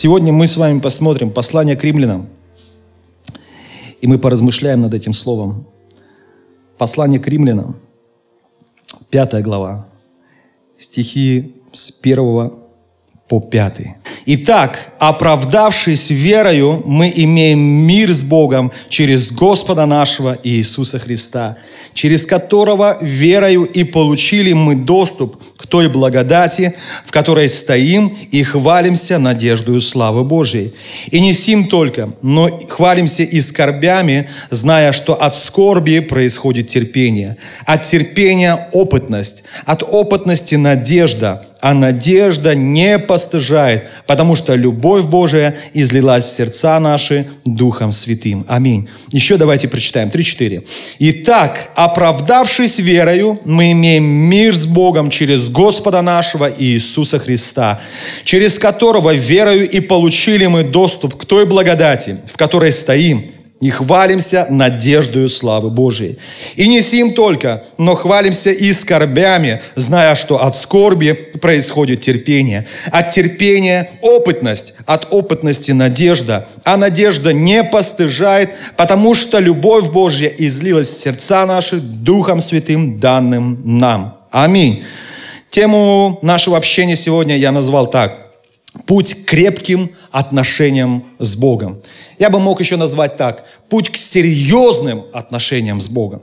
Сегодня мы с вами посмотрим послание к римлянам. И мы поразмышляем над этим словом. Послание к римлянам, пятая глава, стихи с первого по пятый. Итак, оправдавшись верою, мы имеем мир с Богом через Господа нашего Иисуса Христа, через которого верою и получили мы доступ той благодати, в которой стоим и хвалимся надеждою славы Божией. И не сим только, но хвалимся и скорбями, зная, что от скорби происходит терпение, от терпения опытность, от опытности надежда, а надежда не постыжает, потому что любовь Божия излилась в сердца наши Духом Святым. Аминь. Еще давайте прочитаем. 3-4. Итак, оправдавшись верою, мы имеем мир с Богом через Господа нашего Иисуса Христа, через которого верою и получили мы доступ к той благодати, в которой стоим – и хвалимся надеждою славы Божией. И не сим только, но хвалимся и скорбями, зная, что от скорби происходит терпение. От терпения опытность, от опытности надежда. А надежда не постыжает, потому что любовь Божья излилась в сердца наши Духом Святым, данным нам. Аминь. Тему нашего общения сегодня я назвал так – Путь к крепким отношениям с Богом. Я бы мог еще назвать так. Путь к серьезным отношениям с Богом.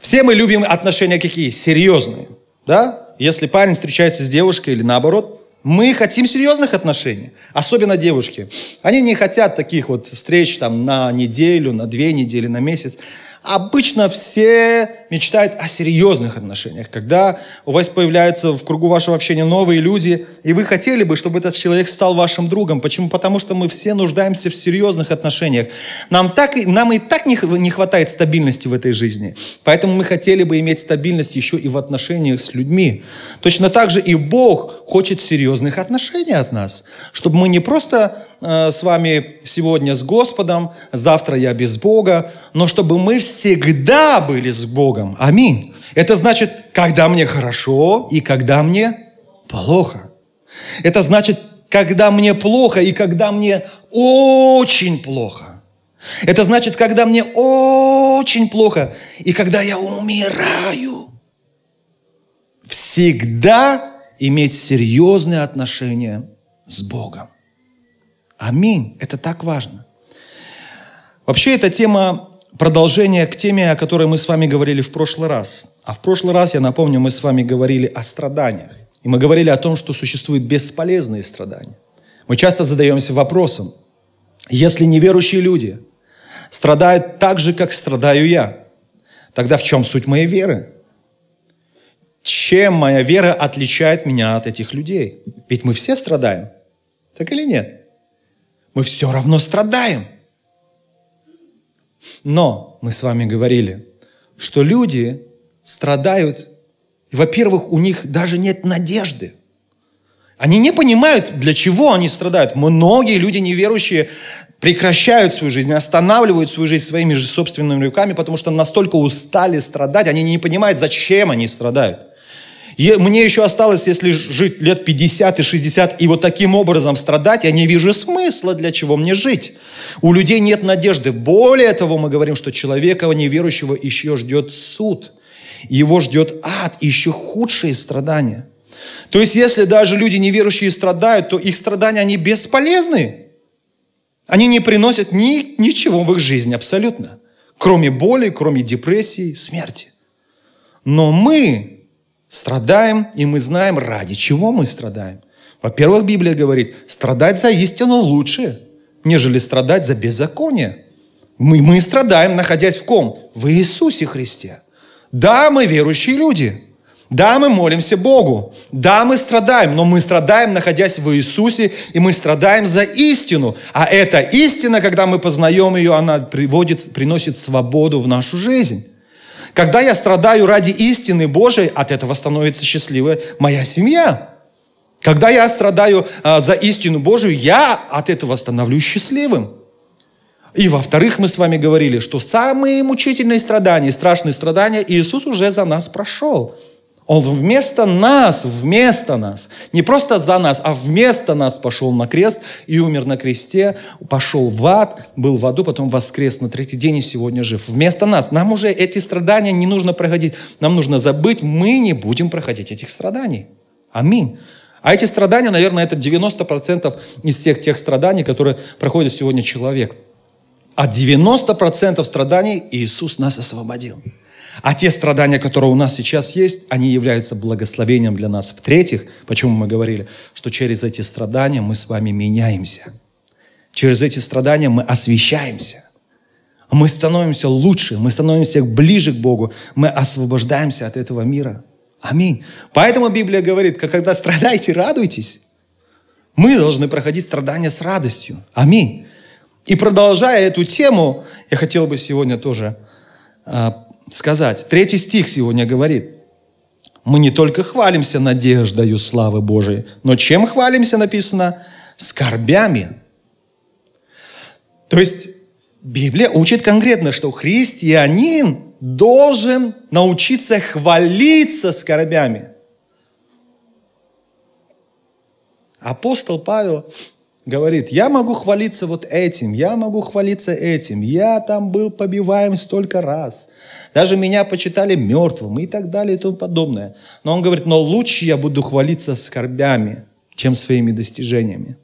Все мы любим отношения какие? Серьезные. Да? Если парень встречается с девушкой или наоборот, мы хотим серьезных отношений, особенно девушки. Они не хотят таких вот встреч там на неделю, на две недели, на месяц. Обычно все мечтают о серьезных отношениях, когда у вас появляются в кругу вашего общения новые люди, и вы хотели бы, чтобы этот человек стал вашим другом. Почему? Потому что мы все нуждаемся в серьезных отношениях. Нам, так, нам и так не, не хватает стабильности в этой жизни. Поэтому мы хотели бы иметь стабильность еще и в отношениях с людьми. Точно так же и Бог хочет серьезных отношений от нас, чтобы мы не просто Э, с вами сегодня с Господом, завтра я без Бога, но чтобы мы всегда были с Богом. Аминь. Это значит, когда мне хорошо и когда мне плохо. Это значит, когда мне плохо и когда мне очень плохо. Это значит, когда мне очень плохо и когда я умираю. Всегда иметь серьезные отношения с Богом. Аминь. Это так важно. Вообще, эта тема продолжение к теме, о которой мы с вами говорили в прошлый раз. А в прошлый раз, я напомню, мы с вами говорили о страданиях. И мы говорили о том, что существуют бесполезные страдания. Мы часто задаемся вопросом, если неверующие люди страдают так же, как страдаю я, тогда в чем суть моей веры? Чем моя вера отличает меня от этих людей? Ведь мы все страдаем. Так или нет? Мы все равно страдаем. Но мы с вами говорили, что люди страдают, во-первых, у них даже нет надежды. Они не понимают, для чего они страдают. Многие люди неверующие прекращают свою жизнь, останавливают свою жизнь своими же собственными руками, потому что настолько устали страдать, они не понимают, зачем они страдают. Мне еще осталось, если жить лет 50 и 60 и вот таким образом страдать, я не вижу смысла, для чего мне жить. У людей нет надежды. Более того, мы говорим, что человека неверующего еще ждет суд. Его ждет ад, еще худшие страдания. То есть, если даже люди неверующие страдают, то их страдания, они бесполезны. Они не приносят ни, ничего в их жизни абсолютно. Кроме боли, кроме депрессии, смерти. Но мы, страдаем, и мы знаем, ради чего мы страдаем. Во-первых, Библия говорит, страдать за истину лучше, нежели страдать за беззаконие. Мы, мы страдаем, находясь в ком? В Иисусе Христе. Да, мы верующие люди, Да, мы молимся Богу. Да, мы страдаем, но мы страдаем, находясь в Иисусе, и мы страдаем за истину. А эта истина, когда мы познаем ее, она приводит, приносит свободу в нашу жизнь. Когда я страдаю ради истины Божией, от этого становится счастливая моя семья. Когда я страдаю а, за истину Божию, я от этого становлюсь счастливым. И во-вторых, мы с вами говорили, что самые мучительные страдания, страшные страдания Иисус уже за нас прошел. Он вместо нас, вместо нас, не просто за нас, а вместо нас пошел на крест и умер на кресте, пошел в ад, был в аду, потом воскрес на третий день и сегодня жив. Вместо нас. Нам уже эти страдания не нужно проходить. Нам нужно забыть, мы не будем проходить этих страданий. Аминь. А эти страдания, наверное, это 90% из всех тех страданий, которые проходит сегодня человек. А 90% страданий Иисус нас освободил. А те страдания, которые у нас сейчас есть, они являются благословением для нас. В-третьих, почему мы говорили, что через эти страдания мы с вами меняемся. Через эти страдания мы освещаемся. Мы становимся лучше, мы становимся ближе к Богу, мы освобождаемся от этого мира. Аминь. Поэтому Библия говорит, когда страдаете, радуйтесь. Мы должны проходить страдания с радостью. Аминь. И продолжая эту тему, я хотел бы сегодня тоже а, сказать. Третий стих сегодня говорит. Мы не только хвалимся надеждою славы Божией, но чем хвалимся, написано? Скорбями. То есть Библия учит конкретно, что христианин должен научиться хвалиться скорбями. Апостол Павел говорит, я могу хвалиться вот этим, я могу хвалиться этим, я там был побиваем столько раз, даже меня почитали мертвым и так далее и тому подобное. Но он говорит, но лучше я буду хвалиться скорбями, чем своими достижениями.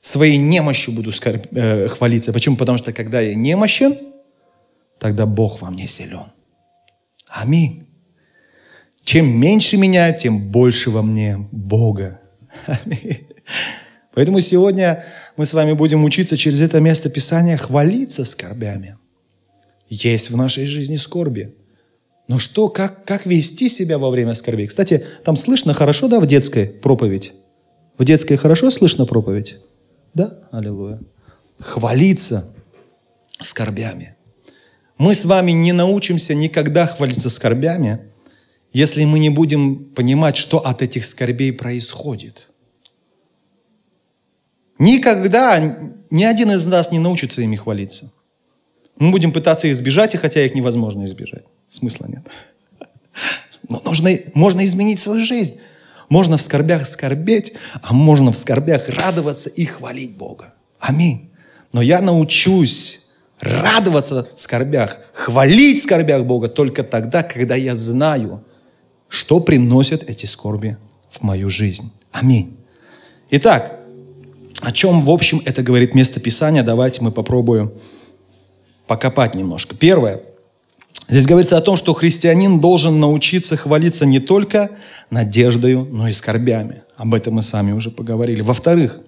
Своей немощью буду скорб, э, хвалиться. Почему? Потому что когда я немощен, тогда Бог во мне силен. Аминь. Чем меньше меня, тем больше во мне Бога. Аминь. Поэтому сегодня мы с вами будем учиться через это место Писания хвалиться скорбями. Есть в нашей жизни скорби. Но что, как, как вести себя во время скорби? Кстати, там слышно хорошо, да, в детской проповедь? В детской хорошо слышно проповедь? Да? Аллилуйя. Хвалиться скорбями. Мы с вами не научимся никогда хвалиться скорбями, если мы не будем понимать, что от этих скорбей происходит. Никогда ни один из нас не научится ими хвалиться. Мы будем пытаться избежать, и хотя их невозможно избежать. Смысла нет. Но нужно, можно изменить свою жизнь. Можно в скорбях скорбеть, а можно в скорбях радоваться и хвалить Бога. Аминь. Но я научусь радоваться в скорбях, хвалить в скорбях Бога только тогда, когда я знаю, что приносят эти скорби в мою жизнь. Аминь. Итак, о чем, в общем, это говорит место Писания? Давайте мы попробуем покопать немножко. Первое. Здесь говорится о том, что христианин должен научиться хвалиться не только надеждою, но и скорбями. Об этом мы с вами уже поговорили. Во-вторых,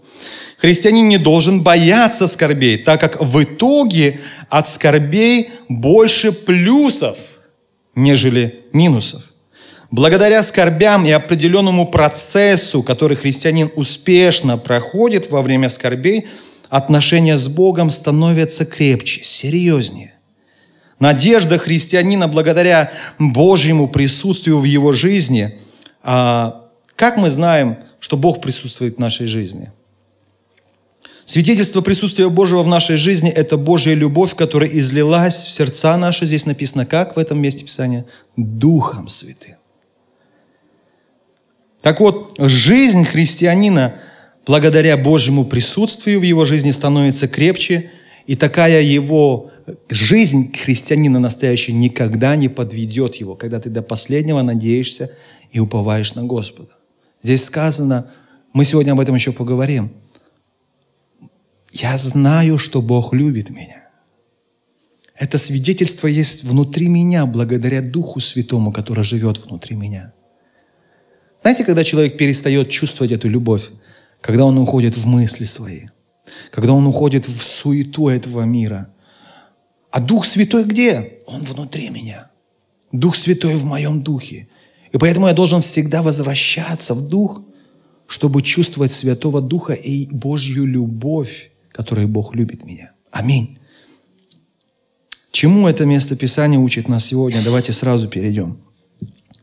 христианин не должен бояться скорбей, так как в итоге от скорбей больше плюсов, нежели минусов. Благодаря скорбям и определенному процессу, который христианин успешно проходит во время скорбей – отношения с Богом становятся крепче, серьезнее. Надежда христианина благодаря Божьему присутствию в его жизни. А как мы знаем, что Бог присутствует в нашей жизни? Свидетельство присутствия Божьего в нашей жизни – это Божья любовь, которая излилась в сердца наши. Здесь написано как в этом месте Писания? Духом Святым. Так вот, жизнь христианина – благодаря Божьему присутствию в его жизни становится крепче, и такая его жизнь христианина настоящая никогда не подведет его, когда ты до последнего надеешься и уповаешь на Господа. Здесь сказано, мы сегодня об этом еще поговорим. Я знаю, что Бог любит меня. Это свидетельство есть внутри меня, благодаря Духу Святому, который живет внутри меня. Знаете, когда человек перестает чувствовать эту любовь, когда он уходит в мысли свои, когда он уходит в суету этого мира. А Дух Святой где? Он внутри меня. Дух Святой в моем духе. И поэтому я должен всегда возвращаться в Дух, чтобы чувствовать Святого Духа и Божью любовь, которой Бог любит меня. Аминь. Чему это место Писания учит нас сегодня? Давайте сразу перейдем.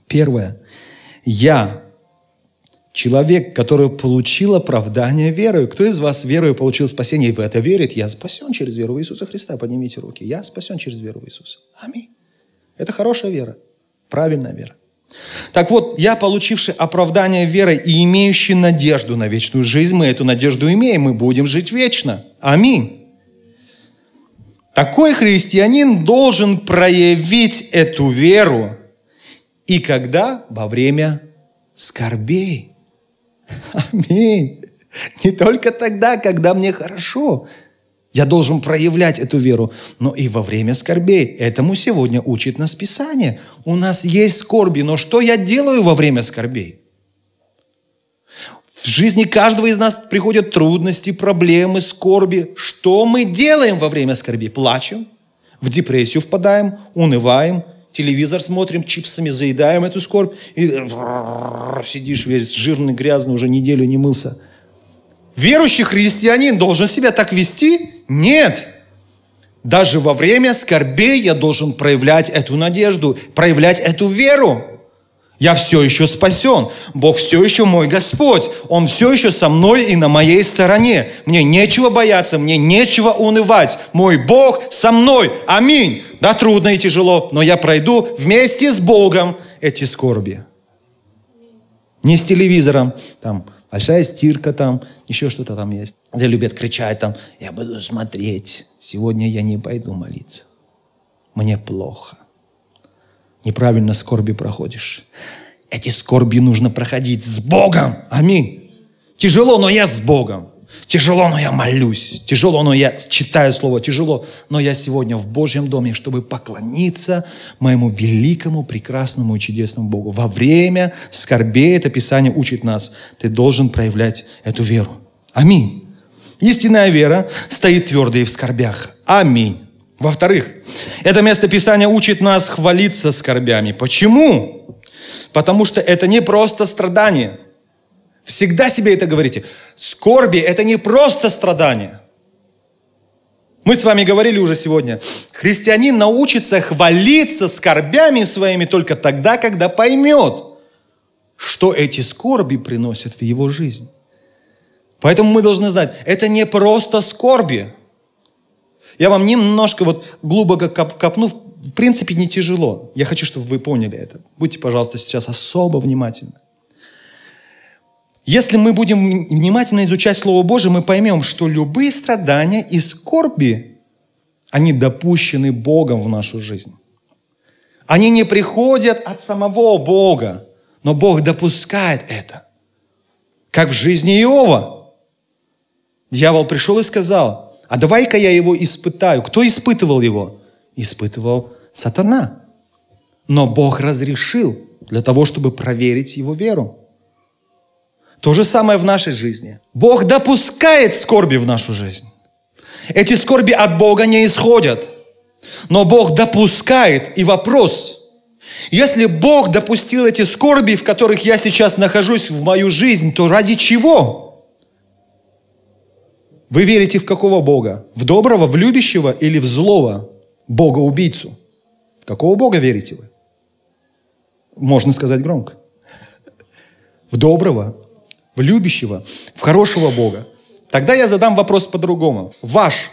Первое. Я человек, который получил оправдание верой. Кто из вас верой получил спасение и в это верит? Я спасен через веру в Иисуса Христа. Поднимите руки. Я спасен через веру в Иисуса. Аминь. Это хорошая вера, правильная вера. Так вот, я, получивший оправдание верой и имеющий надежду на вечную жизнь, мы эту надежду имеем, мы будем жить вечно. Аминь. Такой христианин должен проявить эту веру. И когда? Во время скорбей. Аминь. Не только тогда, когда мне хорошо. Я должен проявлять эту веру, но и во время скорбей. Этому сегодня учит нас Писание. У нас есть скорби, но что я делаю во время скорбей? В жизни каждого из нас приходят трудности, проблемы, скорби. Что мы делаем во время скорби? Плачем, в депрессию впадаем, унываем, телевизор смотрим, чипсами заедаем эту скорбь, и сидишь весь жирный, грязный, уже неделю не мылся. Верующий христианин должен себя так вести? Нет. Даже во время скорбей я должен проявлять эту надежду, проявлять эту веру. Я все еще спасен. Бог все еще мой Господь. Он все еще со мной и на моей стороне. Мне нечего бояться, мне нечего унывать. Мой Бог со мной. Аминь. Да, трудно и тяжело, но я пройду вместе с Богом эти скорби. Не с телевизором, там, большая стирка там, еще что-то там есть. Где любят кричать там, я буду смотреть, сегодня я не пойду молиться. Мне плохо неправильно скорби проходишь. Эти скорби нужно проходить с Богом. Аминь. Тяжело, но я с Богом. Тяжело, но я молюсь. Тяжело, но я читаю Слово. Тяжело, но я сегодня в Божьем доме, чтобы поклониться моему великому, прекрасному и чудесному Богу. Во время скорбей это Писание учит нас. Ты должен проявлять эту веру. Аминь. Истинная вера стоит твердо и в скорбях. Аминь. Во-вторых, это место Писания учит нас хвалиться скорбями. Почему? Потому что это не просто страдание. Всегда себе это говорите. Скорби – это не просто страдание. Мы с вами говорили уже сегодня. Христианин научится хвалиться скорбями своими только тогда, когда поймет, что эти скорби приносят в его жизнь. Поэтому мы должны знать, это не просто скорби – я вам немножко вот глубоко коп копну, в принципе, не тяжело. Я хочу, чтобы вы поняли это. Будьте, пожалуйста, сейчас особо внимательны. Если мы будем внимательно изучать Слово Божие, мы поймем, что любые страдания и скорби, они допущены Богом в нашу жизнь. Они не приходят от самого Бога, но Бог допускает это. Как в жизни Иова. Дьявол пришел и сказал, а давай-ка я его испытаю. Кто испытывал его? Испытывал сатана. Но Бог разрешил для того, чтобы проверить его веру. То же самое в нашей жизни. Бог допускает скорби в нашу жизнь. Эти скорби от Бога не исходят. Но Бог допускает. И вопрос, если Бог допустил эти скорби, в которых я сейчас нахожусь в мою жизнь, то ради чего? Вы верите в какого Бога? В доброго, в любящего или в злого Бога-убийцу? В какого Бога верите вы? Можно сказать громко. В доброго, в любящего, в хорошего Бога. Тогда я задам вопрос по-другому. Ваш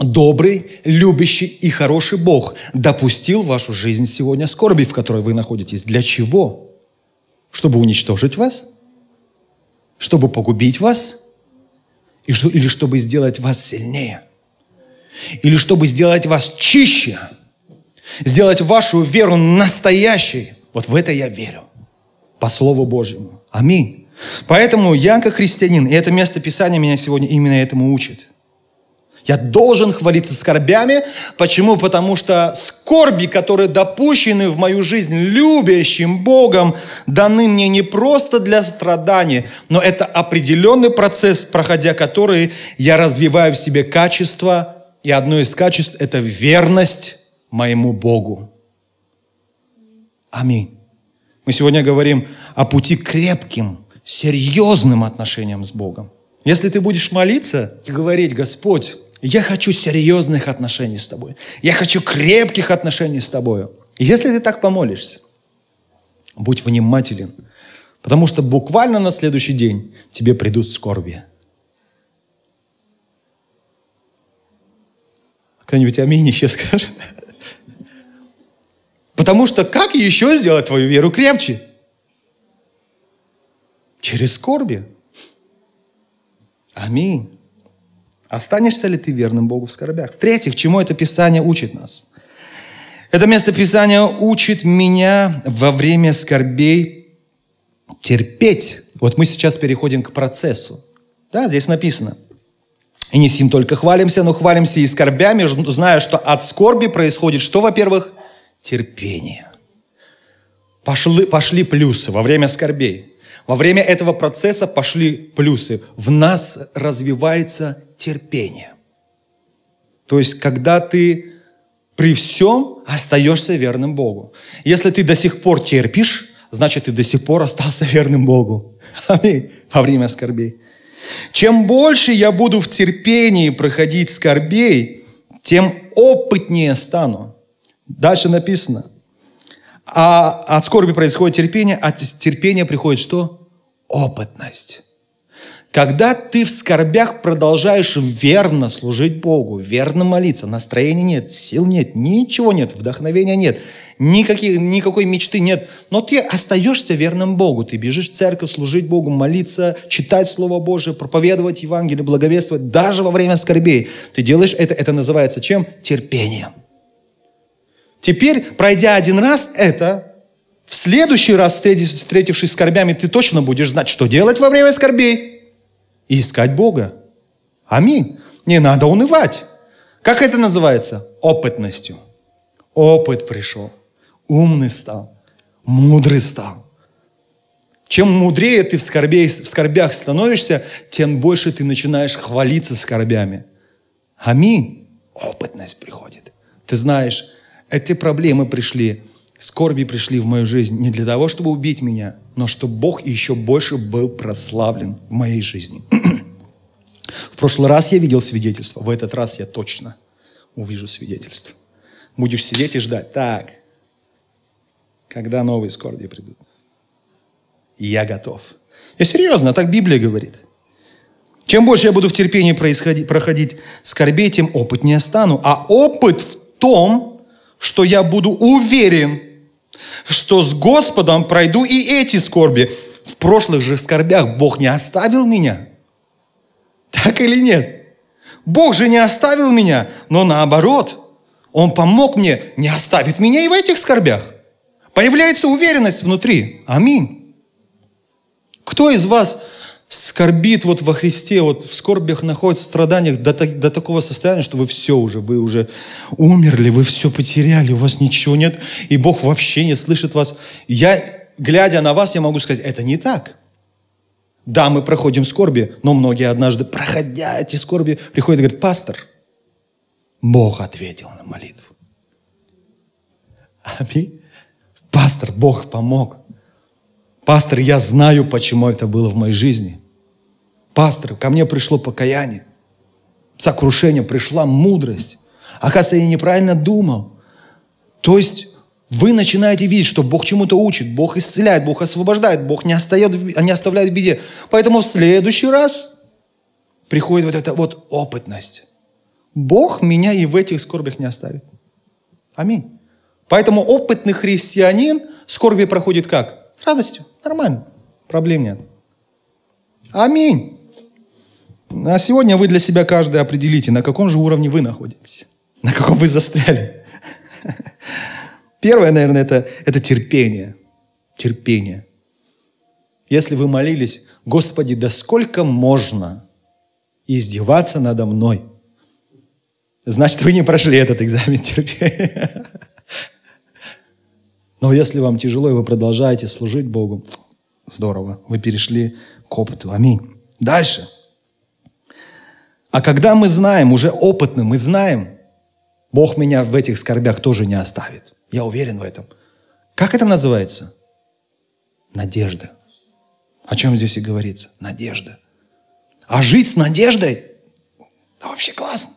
добрый, любящий и хороший Бог допустил в вашу жизнь сегодня скорби, в которой вы находитесь. Для чего? Чтобы уничтожить вас? Чтобы погубить вас? или чтобы сделать вас сильнее, или чтобы сделать вас чище, сделать вашу веру настоящей. Вот в это я верю, по Слову Божьему. Аминь. Поэтому я, как христианин, и это место Писания меня сегодня именно этому учит – я должен хвалиться скорбями. Почему? Потому что скорби, которые допущены в мою жизнь любящим Богом, даны мне не просто для страдания, но это определенный процесс, проходя который я развиваю в себе качество. И одно из качеств – это верность моему Богу. Аминь. Мы сегодня говорим о пути крепким, серьезным отношениям с Богом. Если ты будешь молиться и говорить, Господь, я хочу серьезных отношений с тобой. Я хочу крепких отношений с тобой. Если ты так помолишься, будь внимателен, потому что буквально на следующий день тебе придут скорби. Кто-нибудь аминь еще скажет? Потому что как еще сделать твою веру крепче? Через скорби. Аминь. Останешься ли ты верным Богу в скорбях? В-третьих, чему это Писание учит нас? Это место Писания учит меня во время скорбей терпеть. Вот мы сейчас переходим к процессу. Да, здесь написано – и не сим только хвалимся, но хвалимся и скорбями, зная, что от скорби происходит что, во-первых? Терпение. Пошли, пошли плюсы во время скорбей. Во время этого процесса пошли плюсы. В нас развивается терпение. То есть, когда ты при всем остаешься верным Богу. Если ты до сих пор терпишь, значит, ты до сих пор остался верным Богу. Аминь. Во время скорбей. Чем больше я буду в терпении проходить скорбей, тем опытнее стану. Дальше написано. А от скорби происходит терпение, от терпения приходит что? Опытность. Когда ты в скорбях продолжаешь верно служить Богу, верно молиться, настроения нет, сил нет, ничего нет, вдохновения нет, никаких, никакой мечты нет, но ты остаешься верным Богу, ты бежишь в церковь служить Богу, молиться, читать Слово Божие, проповедовать Евангелие, благовествовать, даже во время скорбей. Ты делаешь это, это называется чем? Терпением. Теперь, пройдя один раз это, в следующий раз, встретившись с скорбями, ты точно будешь знать, что делать во время скорбей и искать Бога. Аминь. Не надо унывать. Как это называется? Опытностью. Опыт пришел. Умный стал. Мудрый стал. Чем мудрее ты в, скорбе, в скорбях становишься, тем больше ты начинаешь хвалиться скорбями. Аминь. Опытность приходит. Ты знаешь, эти проблемы пришли, скорби пришли в мою жизнь не для того, чтобы убить меня, но чтобы Бог еще больше был прославлен в моей жизни. в прошлый раз я видел свидетельство, в этот раз я точно увижу свидетельство. Будешь сидеть и ждать. Так, когда новые скорби придут? я готов. Я серьезно, так Библия говорит. Чем больше я буду в терпении проходить скорбей, тем опытнее стану. А опыт в том, что я буду уверен, что с Господом пройду и эти скорби. В прошлых же скорбях Бог не оставил меня. Так или нет? Бог же не оставил меня, но наоборот, Он помог мне, не оставит меня и в этих скорбях. Появляется уверенность внутри. Аминь. Кто из вас скорбит вот во Христе, вот в скорбях находится, в страданиях до, до такого состояния, что вы все уже, вы уже умерли, вы все потеряли, у вас ничего нет, и Бог вообще не слышит вас. Я, глядя на вас, я могу сказать, это не так. Да, мы проходим скорби, но многие однажды, проходя эти скорби, приходят и говорят, пастор, Бог ответил на молитву. Аминь. Пастор, Бог помог. Пастор, я знаю, почему это было в моей жизни. Пастор, ко мне пришло покаяние. Сокрушение, пришла мудрость. Оказывается, я неправильно думал. То есть вы начинаете видеть, что Бог чему-то учит, Бог исцеляет, Бог освобождает, Бог не, остает, не оставляет в беде. Поэтому в следующий раз приходит вот эта вот опытность. Бог меня и в этих скорбях не оставит. Аминь. Поэтому опытный христианин скорби проходит как? С радостью. Нормально. Проблем нет. Аминь. А сегодня вы для себя каждый определите, на каком же уровне вы находитесь. На каком вы застряли. Первое, наверное, это, это терпение. Терпение. Если вы молились, Господи, да сколько можно издеваться надо мной? Значит, вы не прошли этот экзамен терпения. Но если вам тяжело, и вы продолжаете служить Богу, здорово, вы перешли к опыту. Аминь. Дальше. А когда мы знаем, уже опытно мы знаем, Бог меня в этих скорбях тоже не оставит. Я уверен в этом. Как это называется? Надежда. О чем здесь и говорится? Надежда. А жить с надеждой, да вообще классно.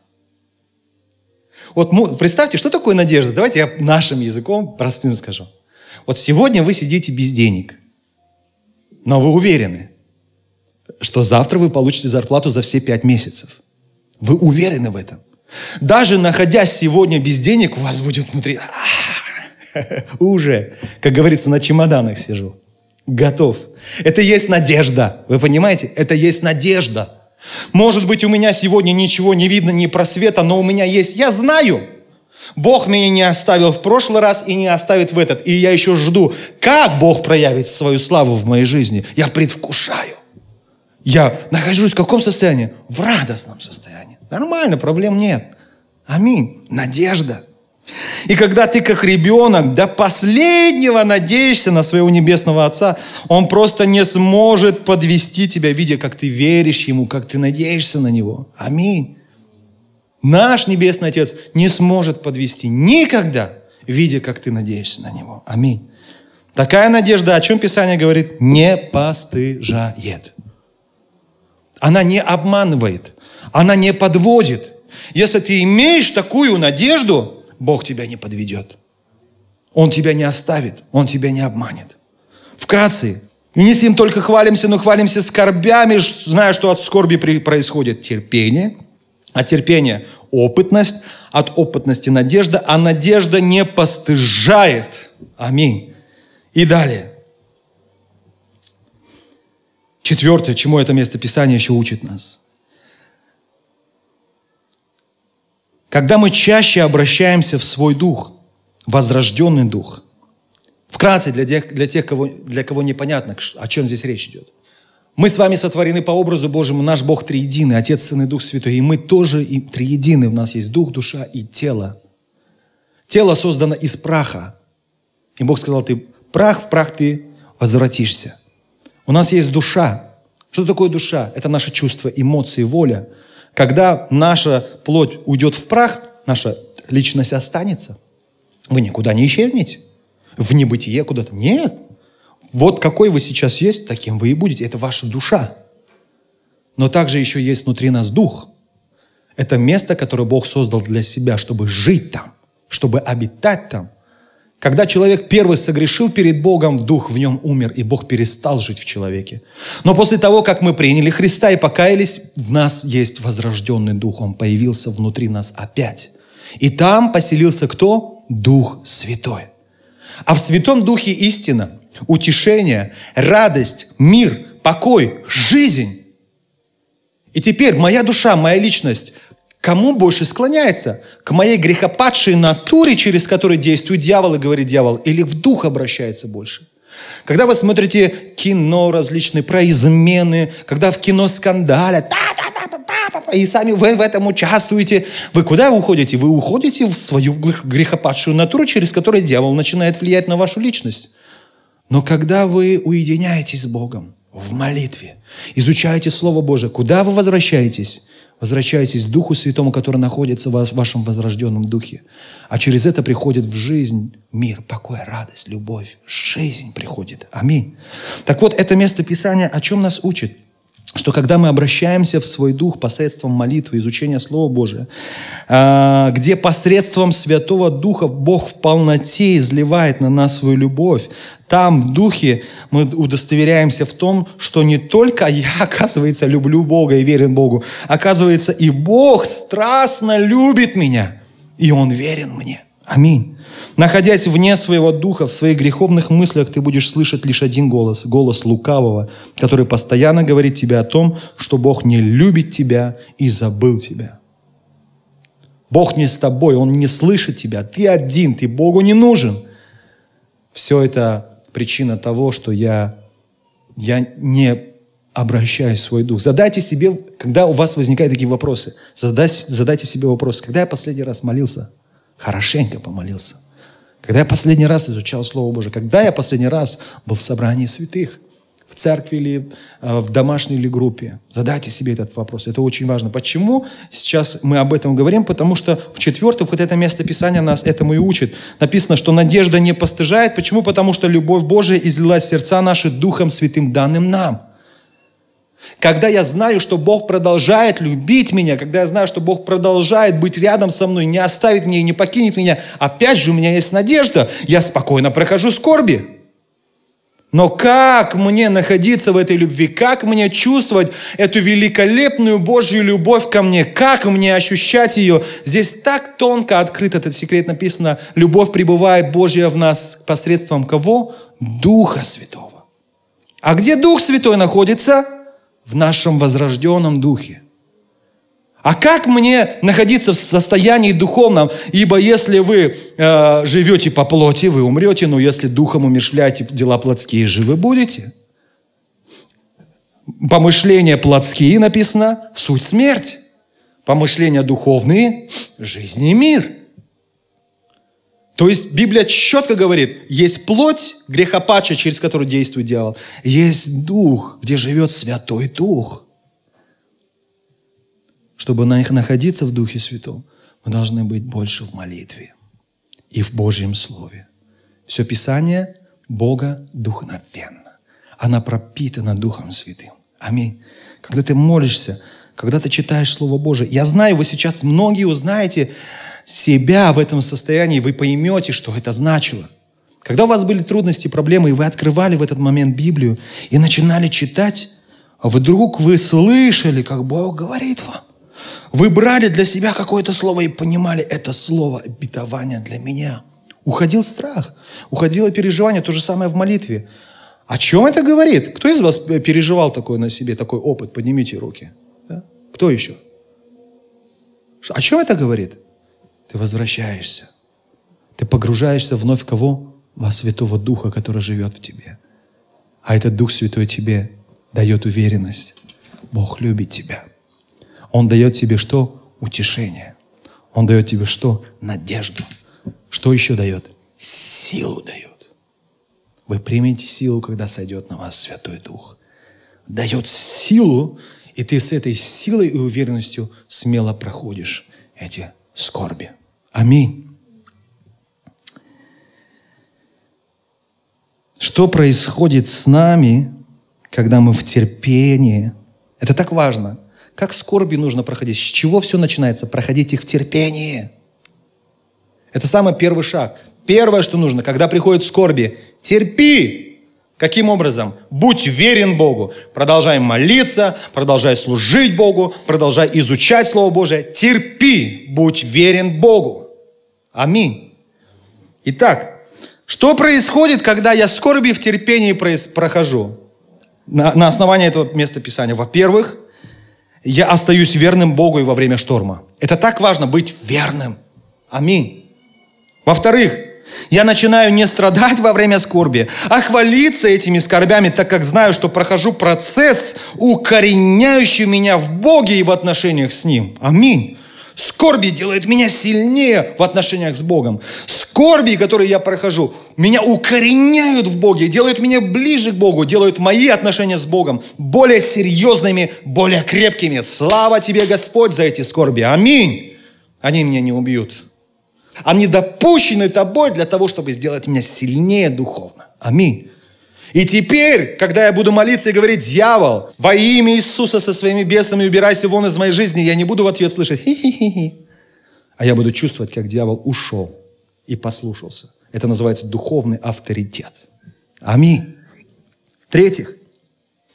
Вот представьте, что такое надежда? Давайте я нашим языком простым скажу. Вот сегодня вы сидите без денег, но вы уверены, что завтра вы получите зарплату за все пять месяцев. Вы уверены в этом. Даже находясь сегодня без денег, у вас будет внутри уже, как говорится, на чемоданах сижу. Готов. Это есть надежда. Вы понимаете? Это есть надежда. Может быть, у меня сегодня ничего не видно, ни просвета, но у меня есть. Я знаю. Бог меня не оставил в прошлый раз и не оставит в этот. И я еще жду, как Бог проявит свою славу в моей жизни. Я предвкушаю. Я нахожусь в каком состоянии? В радостном состоянии. Нормально, проблем нет. Аминь. Надежда. И когда ты как ребенок до последнего надеешься на своего небесного Отца, Он просто не сможет подвести тебя, видя, как ты веришь Ему, как ты надеешься на Него. Аминь. Наш Небесный Отец не сможет подвести никогда, видя, как ты надеешься на Него. Аминь. Такая надежда, о чем Писание говорит, не постыжает. Она не обманывает, она не подводит. Если ты имеешь такую надежду, Бог тебя не подведет. Он тебя не оставит, Он тебя не обманет. Вкратце, не с ним только хвалимся, но хвалимся скорбями, зная, что от скорби происходит терпение, от терпения опытность, от опытности надежда, а надежда не постыжает. Аминь. И далее. Четвертое, чему это место Писания еще учит нас. Когда мы чаще обращаемся в свой дух, возрожденный дух. Вкратце, для тех, для тех кого, для кого непонятно, о чем здесь речь идет. Мы с вами сотворены по образу Божьему, наш Бог триединый, Отец, Сын и Дух Святой. И мы тоже и триедины, у нас есть дух, душа и тело. Тело создано из праха. И Бог сказал, ты прах, в прах ты возвратишься. У нас есть душа. Что такое душа? Это наши чувства, эмоции, воля – когда наша плоть уйдет в прах, наша личность останется. Вы никуда не исчезнете. В небытие куда-то. Нет. Вот какой вы сейчас есть, таким вы и будете. Это ваша душа. Но также еще есть внутри нас дух. Это место, которое Бог создал для себя, чтобы жить там, чтобы обитать там – когда человек первый согрешил перед Богом, дух в нем умер, и Бог перестал жить в человеке. Но после того, как мы приняли Христа и покаялись, в нас есть возрожденный дух. Он появился внутри нас опять. И там поселился кто? Дух Святой. А в Святом Духе истина, утешение, радость, мир, покой, жизнь. И теперь моя душа, моя личность Кому больше склоняется? К моей грехопадшей натуре, через которую действует дьявол и говорит дьявол, или в дух обращается больше? Когда вы смотрите кино различные про измены, когда в кино скандалят, и сами вы в этом участвуете, вы куда уходите? Вы уходите в свою грехопадшую натуру, через которую дьявол начинает влиять на вашу личность. Но когда вы уединяетесь с Богом в молитве, изучаете Слово Божие, куда вы возвращаетесь? Возвращайтесь к Духу Святому, который находится в вашем возрожденном Духе. А через это приходит в жизнь мир, покой, радость, любовь. Жизнь приходит. Аминь. Так вот, это место Писания о чем нас учит? Что когда мы обращаемся в свой дух посредством молитвы, изучения Слова Божия, а, где посредством Святого Духа Бог в полноте изливает на нас свою любовь, там в духе мы удостоверяемся в том, что не только я, оказывается, люблю Бога и верен Богу, оказывается, и Бог страстно любит меня, и Он верен мне. Аминь. Находясь вне своего духа, в своих греховных мыслях, ты будешь слышать лишь один голос, голос лукавого, который постоянно говорит тебе о том, что Бог не любит тебя и забыл тебя. Бог не с тобой, Он не слышит тебя, ты один, ты Богу не нужен. Все это причина того, что я, я не обращаю свой дух. Задайте себе, когда у вас возникают такие вопросы, задайте, задайте себе вопрос, когда я последний раз молился – хорошенько помолился. Когда я последний раз изучал Слово Божие, когда я последний раз был в собрании святых, в церкви или э, в домашней или группе? Задайте себе этот вопрос. Это очень важно. Почему сейчас мы об этом говорим? Потому что в четвертых вот это место Писания нас этому и учит. Написано, что надежда не постыжает. Почему? Потому что любовь Божия излилась в сердца наши Духом Святым, данным нам. Когда я знаю, что Бог продолжает любить меня, когда я знаю, что Бог продолжает быть рядом со мной, не оставит меня и не покинет меня, опять же у меня есть надежда, я спокойно прохожу скорби. Но как мне находиться в этой любви? Как мне чувствовать эту великолепную Божью любовь ко мне? Как мне ощущать ее? Здесь так тонко открыт этот секрет написано. Любовь пребывает Божья в нас посредством кого? Духа Святого. А где Дух Святой находится? В нашем возрожденном Духе. А как мне находиться в состоянии духовном? Ибо если вы э, живете по плоти, вы умрете, но если духом умершляете дела плотские, живы будете. Помышления плотские написано, суть смерть. Помышления духовные, жизнь и мир. То есть Библия четко говорит, есть плоть, грехопача, через которую действует дьявол. Есть дух, где живет Святой Дух – чтобы находиться в Духе Святом, мы должны быть больше в молитве и в Божьем Слове. Все Писание Бога духовенно. Она пропитана Духом Святым. Аминь. Когда ты молишься, когда ты читаешь Слово Божие, я знаю, вы сейчас многие узнаете себя в этом состоянии, вы поймете, что это значило. Когда у вас были трудности, проблемы, и вы открывали в этот момент Библию и начинали читать, а вдруг вы слышали, как Бог говорит вам. Вы брали для себя какое-то слово и понимали, это слово обетование для меня. Уходил страх, уходило переживание, то же самое в молитве. О чем это говорит? Кто из вас переживал такое на себе, такой опыт? Поднимите руки. Да? Кто еще? О чем это говорит? Ты возвращаешься. Ты погружаешься вновь кого? Во Святого Духа, который живет в тебе. А этот Дух Святой тебе дает уверенность. Бог любит тебя. Он дает тебе что? Утешение. Он дает тебе что? Надежду. Что еще дает? Силу дает. Вы примете силу, когда сойдет на вас Святой Дух. Дает силу, и ты с этой силой и уверенностью смело проходишь эти скорби. Аминь. Что происходит с нами, когда мы в терпении? Это так важно – как скорби нужно проходить? С чего все начинается? Проходить их в терпении. Это самый первый шаг. Первое, что нужно, когда приходит скорби, терпи. Каким образом? Будь верен Богу. Продолжай молиться, продолжай служить Богу, продолжай изучать Слово Божие. Терпи, будь верен Богу. Аминь. Итак, что происходит, когда я скорби в терпении прохожу? На, на основании этого места Писания. Во-первых, я остаюсь верным Богу и во время шторма. Это так важно быть верным. Аминь. Во-вторых, я начинаю не страдать во время скорби, а хвалиться этими скорбями, так как знаю, что прохожу процесс, укореняющий меня в Боге и в отношениях с Ним. Аминь. Скорби делают меня сильнее в отношениях с Богом. Скорби, которые я прохожу, меня укореняют в Боге, делают меня ближе к Богу, делают мои отношения с Богом более серьезными, более крепкими. Слава тебе, Господь, за эти скорби. Аминь. Они меня не убьют. Они допущены тобой для того, чтобы сделать меня сильнее духовно. Аминь. И теперь, когда я буду молиться и говорить, дьявол, во имя Иисуса со своими бесами убирайся вон из моей жизни, я не буду в ответ слышать хи-хи-хи. А я буду чувствовать, как дьявол ушел и послушался. Это называется духовный авторитет. Аминь. В-третьих,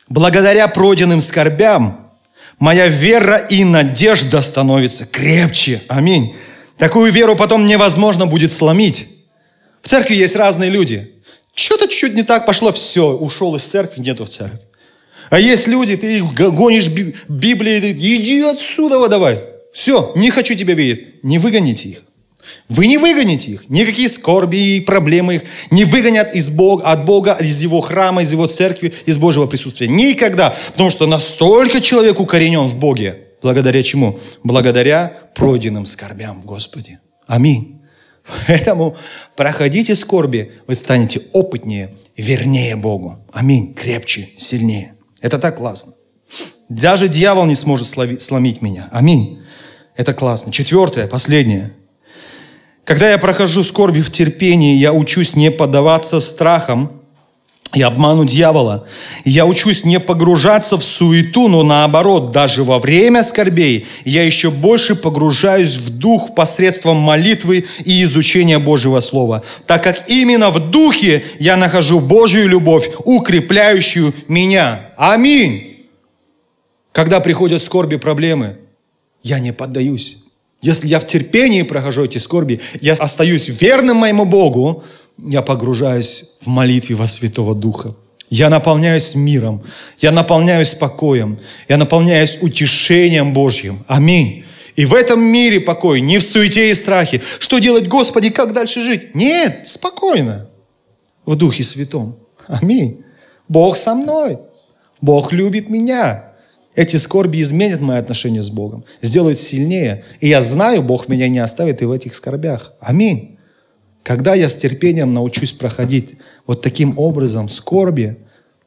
благодаря пройденным скорбям моя вера и надежда становятся крепче. Аминь. Такую веру потом невозможно будет сломить. В церкви есть разные люди – что-то чуть не так пошло, все, ушел из церкви, нету в церкви. А есть люди, ты их гонишь Библии, иди отсюда давай. Все, не хочу тебя видеть. Не выгоните их. Вы не выгоните их. Никакие скорби и проблемы их не выгонят из Бога, от Бога, из Его храма, из Его церкви, из Божьего присутствия. Никогда. Потому что настолько человек укоренен в Боге. Благодаря чему? Благодаря пройденным скорбям в Господе. Аминь. Поэтому проходите скорби, вы станете опытнее, вернее Богу. Аминь. Крепче, сильнее. Это так классно. Даже дьявол не сможет сломить меня. Аминь. Это классно. Четвертое, последнее. Когда я прохожу скорби в терпении, я учусь не поддаваться страхам, и обману дьявола. Я учусь не погружаться в суету, но наоборот, даже во время скорбей я еще больше погружаюсь в дух посредством молитвы и изучения Божьего Слова, так как именно в духе я нахожу Божью любовь, укрепляющую меня. Аминь. Когда приходят скорби, проблемы, я не поддаюсь. Если я в терпении прохожу эти скорби, я остаюсь верным моему Богу, я погружаюсь в молитве во Святого Духа. Я наполняюсь миром, я наполняюсь покоем, я наполняюсь утешением Божьим. Аминь. И в этом мире покой, не в суете и страхе. Что делать, Господи, как дальше жить? Нет, спокойно. В Духе Святом. Аминь. Бог со мной. Бог любит меня. Эти скорби изменят мои отношения с Богом, сделают сильнее. И я знаю, Бог меня не оставит и в этих скорбях. Аминь. Когда я с терпением научусь проходить вот таким образом скорби,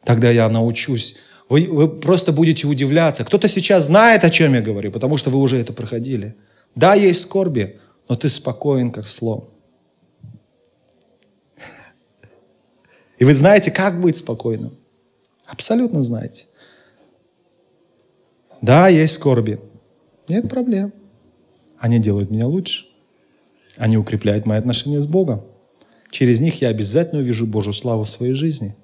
тогда я научусь. Вы, вы просто будете удивляться. Кто-то сейчас знает, о чем я говорю, потому что вы уже это проходили. Да, есть скорби, но ты спокоен, как слон. И вы знаете, как быть спокойным. Абсолютно знаете. Да, есть скорби. Нет проблем. Они делают меня лучше. Они укрепляют мои отношения с Богом. Через них я обязательно увижу Божью славу в своей жизни.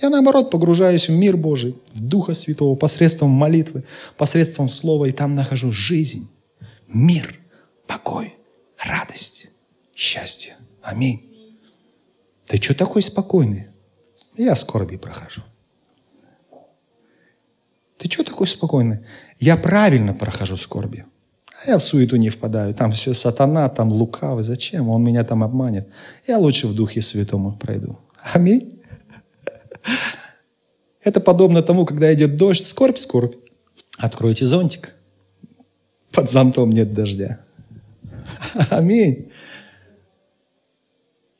Я, наоборот, погружаюсь в мир Божий, в Духа Святого, посредством молитвы, посредством Слова, и там нахожу жизнь, мир, покой, радость, счастье. Аминь. Ты что такой спокойный? Я скорби прохожу. Ты что такой спокойный? Я правильно прохожу скорби. А я в суету не впадаю. Там все сатана, там лукавый. Зачем? Он меня там обманет. Я лучше в Духе Святом их пройду. Аминь. Это подобно тому, когда идет дождь, скорбь, скорбь. Откройте зонтик. Под зонтом нет дождя. Аминь.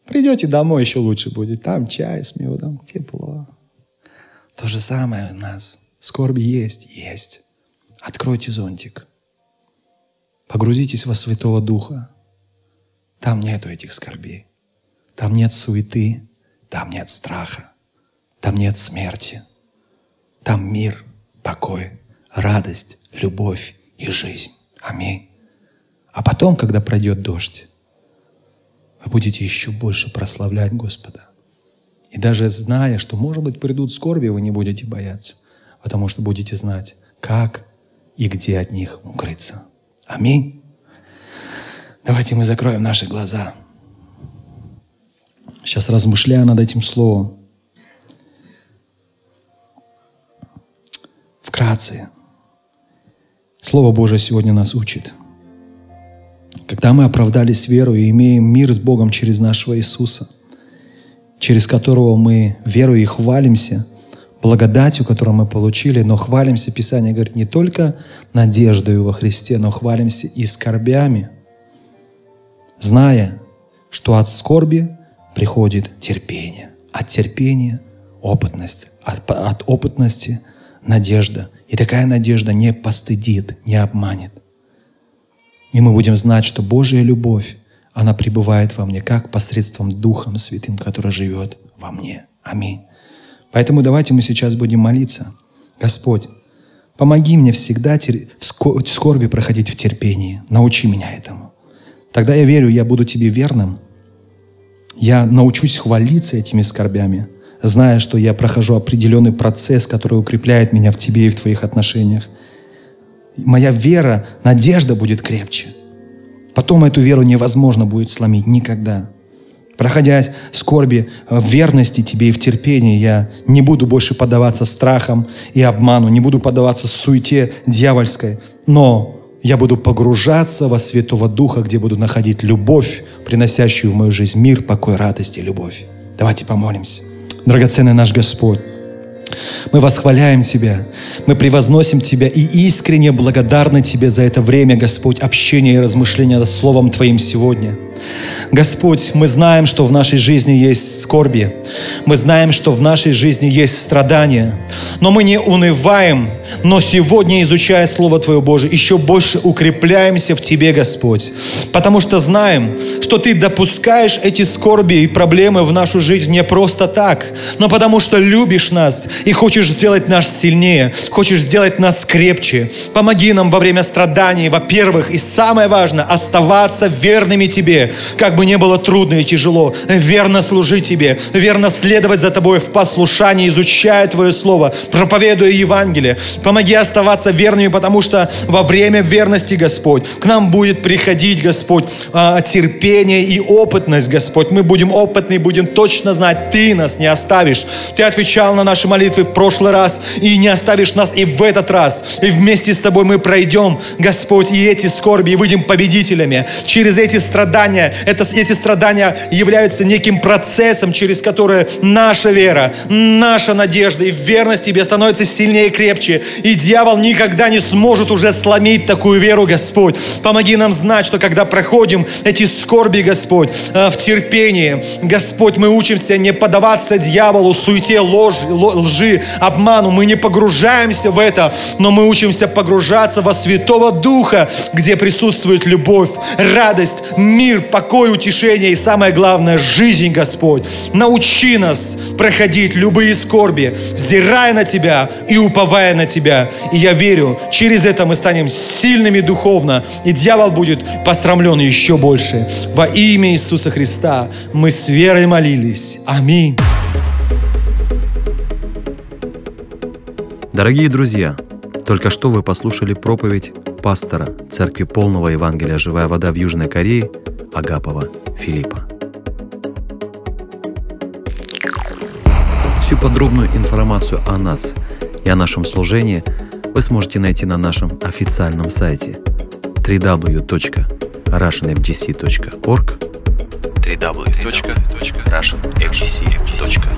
Придете домой, еще лучше будет. Там чай с медом, тепло. То же самое у нас. Скорбь есть, есть. Откройте зонтик. Погрузитесь во Святого Духа. Там нету этих скорбей. Там нет суеты, там нет страха, там нет смерти. Там мир, покой, радость, любовь и жизнь. Аминь. А потом, когда пройдет дождь, вы будете еще больше прославлять Господа. И даже зная, что, может быть, придут скорби, вы не будете бояться, потому что будете знать, как и где от них укрыться. Аминь. Давайте мы закроем наши глаза. Сейчас размышляя над этим словом. Вкратце. Слово Божие сегодня нас учит. Когда мы оправдались верой и имеем мир с Богом через нашего Иисуса, через которого мы верой и хвалимся – благодатью, которую мы получили, но хвалимся, Писание говорит, не только надеждой во Христе, но хвалимся и скорбями, зная, что от скорби приходит терпение, от терпения – опытность, от, от опытности – надежда. И такая надежда не постыдит, не обманет. И мы будем знать, что Божья любовь, она пребывает во мне, как посредством Духом Святым, который живет во мне. Аминь. Поэтому давайте мы сейчас будем молиться. Господь, помоги мне всегда в скорби проходить в терпении. Научи меня этому. Тогда я верю, я буду Тебе верным. Я научусь хвалиться этими скорбями, зная, что я прохожу определенный процесс, который укрепляет меня в Тебе и в Твоих отношениях. Моя вера, надежда будет крепче. Потом эту веру невозможно будет сломить никогда. Проходя скорби в верности Тебе и в терпении, я не буду больше поддаваться страхам и обману, не буду поддаваться суете дьявольской, но я буду погружаться во Святого Духа, где буду находить любовь, приносящую в мою жизнь мир, покой, радость и любовь. Давайте помолимся. Драгоценный наш Господь, мы восхваляем Тебя, мы превозносим Тебя и искренне благодарны Тебе за это время, Господь, общения и размышления над Словом Твоим сегодня – Господь, мы знаем, что в нашей жизни есть скорби. Мы знаем, что в нашей жизни есть страдания. Но мы не унываем, но сегодня, изучая Слово Твое Божие, еще больше укрепляемся в Тебе, Господь. Потому что знаем, что Ты допускаешь эти скорби и проблемы в нашу жизнь не просто так, но потому что любишь нас и хочешь сделать нас сильнее, хочешь сделать нас крепче. Помоги нам во время страданий, во-первых, и самое важное, оставаться верными Тебе, как бы не было трудно и тяжело, верно служить Тебе, верно следовать за Тобой в послушании, изучая Твое Слово, проповедуя Евангелие. Помоги оставаться верными, потому что во время верности, Господь, к нам будет приходить, Господь, а, терпение и опытность, Господь. Мы будем опытны, будем точно знать, Ты нас не оставишь. Ты отвечал на наши молитвы в прошлый раз и не оставишь нас и в этот раз. И вместе с Тобой мы пройдем, Господь, и эти скорби, и выйдем победителями. Через эти страдания, это, эти страдания являются неким процессом, через который наша вера, наша надежда и верность Тебе становится сильнее и крепче. И дьявол никогда не сможет уже сломить такую веру, Господь. Помоги нам знать, что когда проходим эти скорби, Господь, э, в терпении, Господь, мы учимся не поддаваться дьяволу, суете, ложь, лжи, обману. Мы не погружаемся в это, но мы учимся погружаться во Святого Духа, где присутствует любовь, радость, мир, покой, утешение и самое главное, жизнь, Господь. Научи нас проходить любые скорби, взирая на Тебя и уповая на Тебя. И я верю, через это мы станем сильными духовно, и дьявол будет пострамлен еще больше. Во имя Иисуса Христа мы с верой молились. Аминь. Дорогие друзья, только что вы послушали проповедь пастора Церкви Полного Евангелия «Живая вода» в Южной Корее Агапова Филиппа. Всю подробную информацию о нас и о нашем служении вы сможете найти на нашем официальном сайте www.russianfgc.org www.russianfgc.org